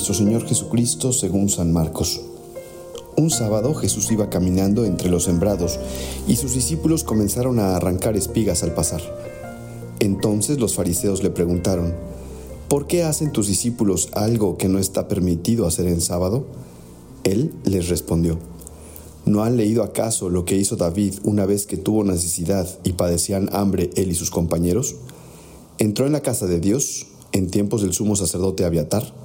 Nuestro Señor Jesucristo según San Marcos. Un sábado Jesús iba caminando entre los sembrados y sus discípulos comenzaron a arrancar espigas al pasar. Entonces los fariseos le preguntaron, ¿por qué hacen tus discípulos algo que no está permitido hacer en sábado? Él les respondió, ¿no han leído acaso lo que hizo David una vez que tuvo necesidad y padecían hambre él y sus compañeros? Entró en la casa de Dios en tiempos del sumo sacerdote Abiatar,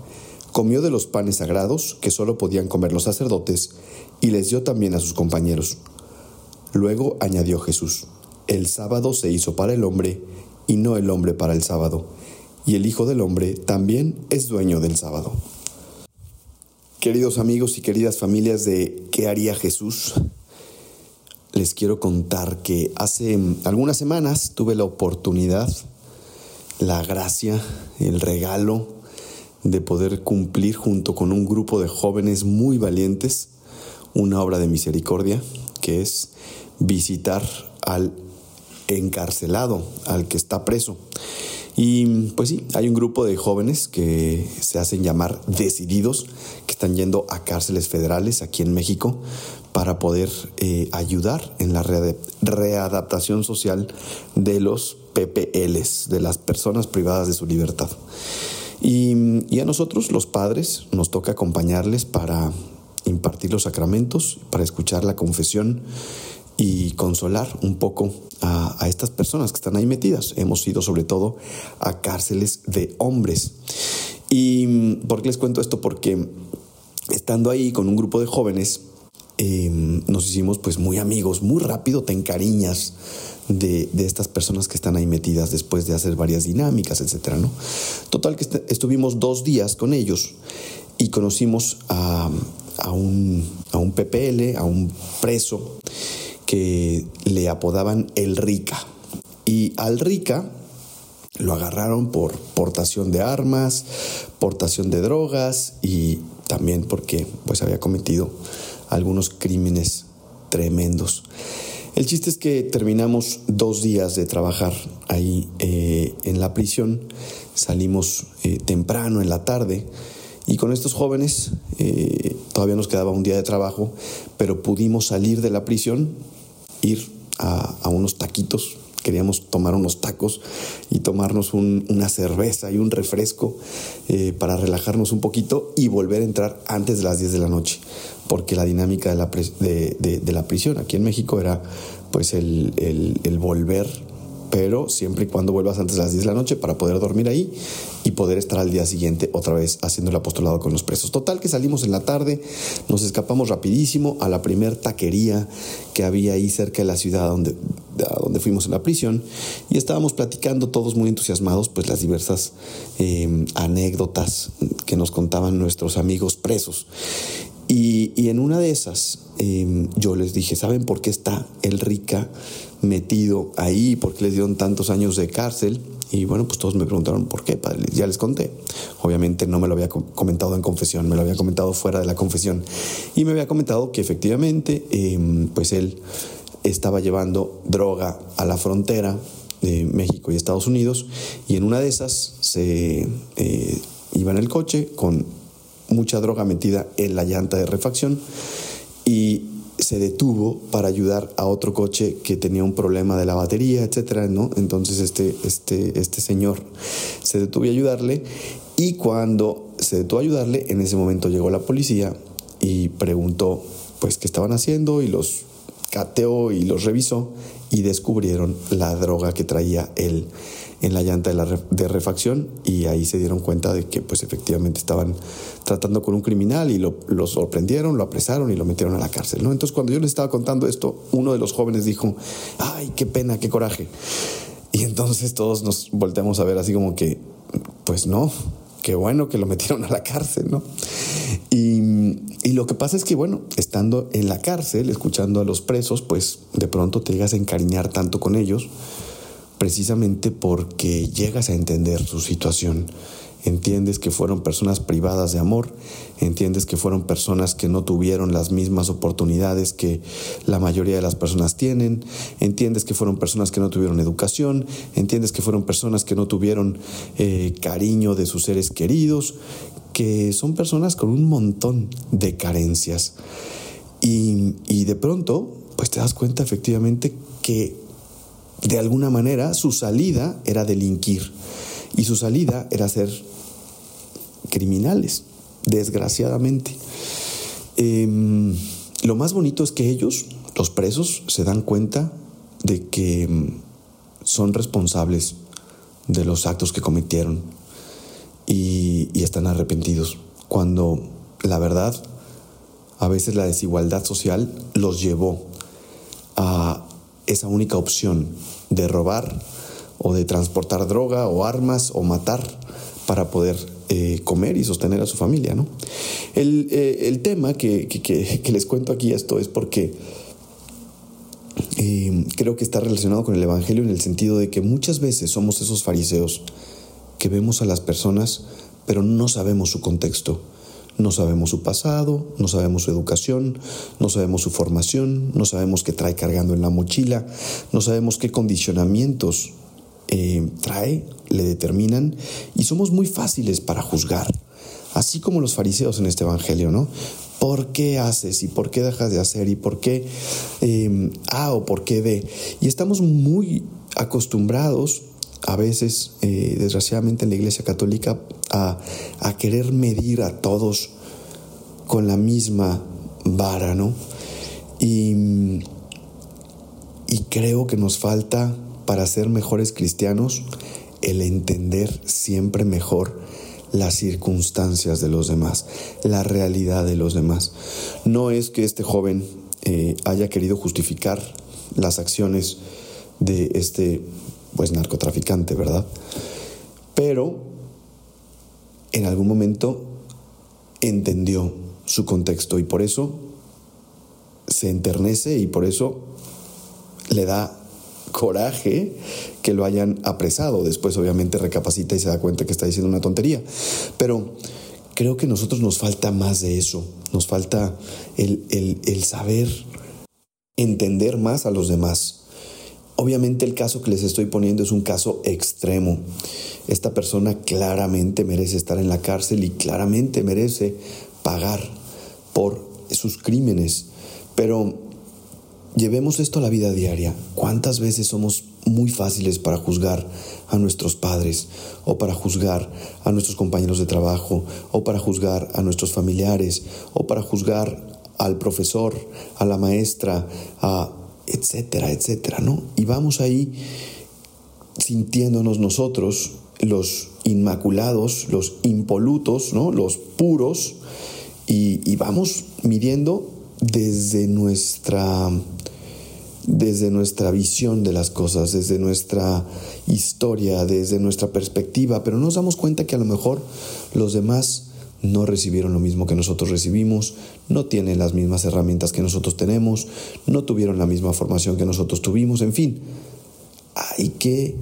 comió de los panes sagrados que solo podían comer los sacerdotes y les dio también a sus compañeros. Luego añadió Jesús, el sábado se hizo para el hombre y no el hombre para el sábado, y el Hijo del Hombre también es dueño del sábado. Queridos amigos y queridas familias de ¿Qué haría Jesús? Les quiero contar que hace algunas semanas tuve la oportunidad la gracia, el regalo de poder cumplir junto con un grupo de jóvenes muy valientes una obra de misericordia que es visitar al encarcelado, al que está preso. Y pues sí, hay un grupo de jóvenes que se hacen llamar decididos, que están yendo a cárceles federales aquí en México para poder eh, ayudar en la readaptación social de los PPLs, de las personas privadas de su libertad. Y, a nosotros, los padres, nos toca acompañarles para impartir los sacramentos, para escuchar la confesión y consolar un poco a, estas personas que están ahí metidas. Hemos ido sobre todo a cárceles de hombres. ¿Y por qué les cuento esto? Porque estando ahí con un grupo de jóvenes, Em, nos hicimos pues muy amigos, muy rápido te encariñas de, estas personas que están ahí metidas después de hacer varias dinámicas, etcétera, ¿no? Total que estuvimos dos días con ellos y conocimos a, un, a un PPL, a un preso que le apodaban el Rica. Y al Rica lo agarraron por portación de armas, portación de drogas y también porque pues había cometido algunos crímenes tremendos. El chiste es que terminamos dos días de trabajar ahí eh, en la prisión, salimos eh, temprano en la tarde y con estos jóvenes eh, todavía nos quedaba un día de trabajo, pero pudimos salir de la prisión, ir a, a unos taquitos queríamos tomar unos tacos y tomarnos una cerveza y un refresco eh, para relajarnos un poquito y volver a entrar antes de las 10 de la noche, porque la dinámica de la, de, la prisión aquí en México era pues el volver pero siempre y cuando vuelvas antes de las 10 de la noche para poder dormir ahí y poder estar al día siguiente otra vez haciendo el apostolado con los presos. Total que salimos en la tarde, nos escapamos rapidísimo a la primer taquería que había ahí cerca de la ciudad donde, donde fuimos en la prisión y estábamos platicando todos muy entusiasmados pues las diversas eh, anécdotas que nos contaban nuestros amigos presos. Y, en una de esas em, yo les dije, ¿saben por qué está el Rica metido ahí? ¿Por qué les dieron tantos años de cárcel? Y bueno, pues todos me preguntaron por qué, padre. Ya les conté. Obviamente no me lo había comentado en confesión, me lo había comentado fuera de la confesión. Y me había comentado que efectivamente, em, pues él estaba llevando droga a la frontera de México y Estados Unidos. Y en una de esas se eh, iba en el coche con mucha droga metida en la llanta de refacción y se detuvo para ayudar a otro coche que tenía un problema de la batería, etcétera, ¿no? Entonces este, este, este señor se detuvo a ayudarle y cuando se detuvo a ayudarle, en ese momento llegó la policía y preguntó pues qué estaban haciendo y los cateó y los revisó y descubrieron la droga que traía él en la llanta de, la refacción y ahí se dieron cuenta de que pues efectivamente estaban tratando con un criminal y lo, sorprendieron, lo apresaron y lo metieron a la cárcel. ¿no? Entonces cuando yo les estaba contando esto, uno de los jóvenes dijo, ay, qué pena, qué coraje. Y entonces todos nos volteamos a ver así como que, pues no, qué bueno que lo metieron a la cárcel, ¿no? Y, y, lo que pasa es que, bueno, estando en la cárcel, escuchando a los presos, pues de pronto te llegas a encariñar tanto con ellos precisamente porque llegas a entender su situación entiendes que fueron personas privadas de amor, entiendes que fueron personas que no tuvieron las mismas oportunidades que la mayoría de las personas tienen, entiendes que fueron personas que no tuvieron educación, entiendes que fueron personas que no tuvieron eh, cariño de sus seres queridos, que son personas con un montón de carencias. Y, y de pronto, pues te das cuenta efectivamente que de alguna manera su salida era delinquir y su salida era ser criminales, desgraciadamente. Em, lo más bonito es que ellos, los presos, se dan cuenta de que em, son responsables de los actos que cometieron y, y están arrepentidos. Cuando la verdad, a veces la desigualdad social los llevó a esa única opción de robar o de transportar droga o armas o matar para poder eh, comer y sostener a su familia. ¿no? El, eh, tema que, les cuento aquí esto es porque eh, creo que está relacionado con el Evangelio en el sentido de que muchas veces somos esos fariseos que vemos a las personas pero no sabemos su contexto. No sabemos su pasado, no sabemos su educación, no sabemos su formación, no sabemos qué trae cargando en la mochila, no sabemos qué condicionamientos eh, trae, le determinan y somos muy fáciles para juzgar, así como los fariseos en este Evangelio, ¿no? ¿Por qué haces y por qué dejas de hacer y por qué eh, A o por qué B? Y estamos muy acostumbrados a veces, eh, desgraciadamente en la Iglesia Católica, a, a, querer medir a todos con la misma vara, ¿no? Y, y creo que nos falta para ser mejores cristianos el entender siempre mejor las circunstancias de los demás, la realidad de los demás. No es que este joven eh, haya querido justificar las acciones de este pues narcotraficante, ¿verdad? Pero en algún momento entendió su contexto y por eso se enternece y por eso le da coraje que lo hayan apresado. Después obviamente recapacita y se da cuenta que está diciendo una tontería. Pero creo que a nosotros nos falta más de eso. Nos falta el, el saber entender más a los demás. Obviamente el caso que les estoy poniendo es un caso extremo. Esta persona claramente merece estar en la cárcel y claramente merece pagar por sus crímenes. Pero Llevemos esto a la vida diaria. ¿Cuántas veces somos muy fáciles para juzgar a nuestros padres o para juzgar a nuestros compañeros de trabajo o para juzgar a nuestros familiares o para juzgar al profesor, a la maestra, a etcétera, etcétera, ¿no? Y vamos ahí sintiéndonos nosotros los inmaculados, los impolutos, ¿no? Los puros y, y vamos midiendo desde nuestra desde nuestra visión de las cosas, desde nuestra historia, desde nuestra perspectiva, pero nos damos cuenta que a lo mejor los demás no recibieron lo mismo que nosotros recibimos, no tienen las mismas herramientas que nosotros tenemos, no tuvieron la misma formación que nosotros tuvimos, en fin, hay que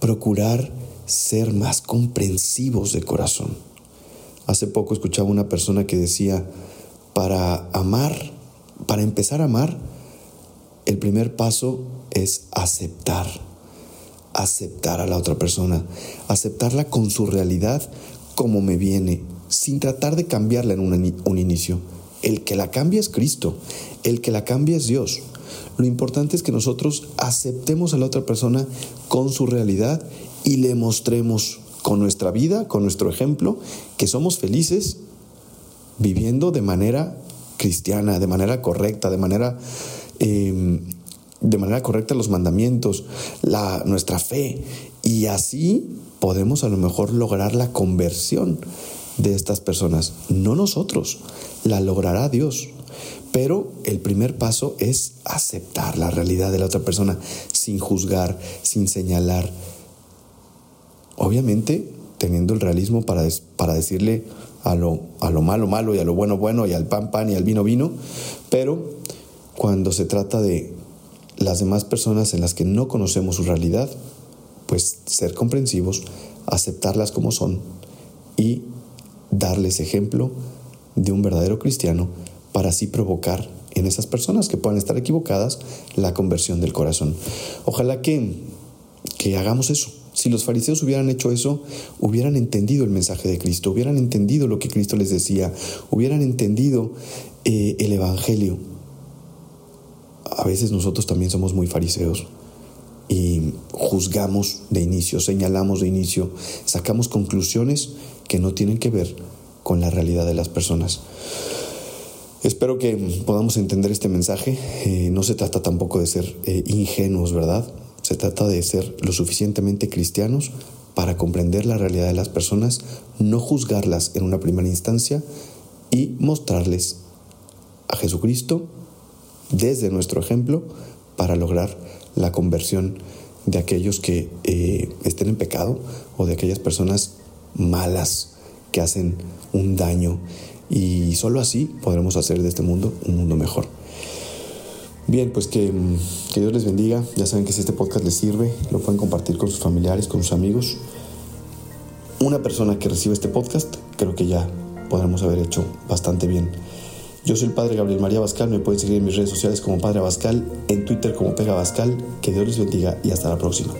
procurar ser más comprensivos de corazón. Hace poco escuchaba una persona que decía, para amar, para empezar a amar, el primer paso es aceptar, aceptar a la otra persona, aceptarla con su realidad como me viene, sin tratar de cambiarla en un, inicio. El que la cambia es Cristo, el que la cambia es Dios. Lo importante es que nosotros aceptemos a la otra persona con su realidad y le mostremos con nuestra vida, con nuestro ejemplo, que somos felices viviendo de manera cristiana, de manera correcta, de manera Em, de manera correcta los mandamientos, la, nuestra fe, y así podemos a lo mejor lograr la conversión de estas personas. No nosotros, la logrará Dios. Pero el primer paso es aceptar la realidad de la otra persona sin juzgar, sin señalar. Obviamente teniendo el realismo para, para decirle a lo, a lo malo malo y a lo bueno bueno y al pan pan y al vino vino, pero cuando se trata de las demás personas en las que no conocemos su realidad, pues ser comprensivos, aceptarlas como son y darles ejemplo de un verdadero cristiano para así provocar en esas personas que puedan estar equivocadas la conversión del corazón. Ojalá que, que hagamos eso. Si los fariseos hubieran hecho eso, hubieran entendido el mensaje de Cristo, hubieran entendido lo que Cristo les decía, hubieran entendido eh, el Evangelio. A veces nosotros también somos muy fariseos y juzgamos de inicio, señalamos de inicio, sacamos conclusiones que no tienen que ver con la realidad de las personas. Espero que podamos entender este mensaje. Eh, no se trata tampoco de ser eh, ingenuos, ¿verdad? Se trata de ser lo suficientemente cristianos para comprender la realidad de las personas, no juzgarlas en una primera instancia y mostrarles a Jesucristo desde nuestro ejemplo para lograr la conversión de aquellos que eh, estén en pecado o de aquellas personas malas que hacen un daño y solo así podremos hacer de este mundo un mundo mejor. Bien, pues que, que, Dios les bendiga. Ya saben que si este podcast les sirve, lo pueden compartir con sus familiares, con sus amigos. Una persona que reciba este podcast, creo que ya podremos haber hecho bastante bien. Yo soy el Padre Gabriel María Bascal, me pueden seguir en mis redes sociales como Padre Bascal, en Twitter como Pega Bascal. Que Dios les bendiga y hasta la próxima.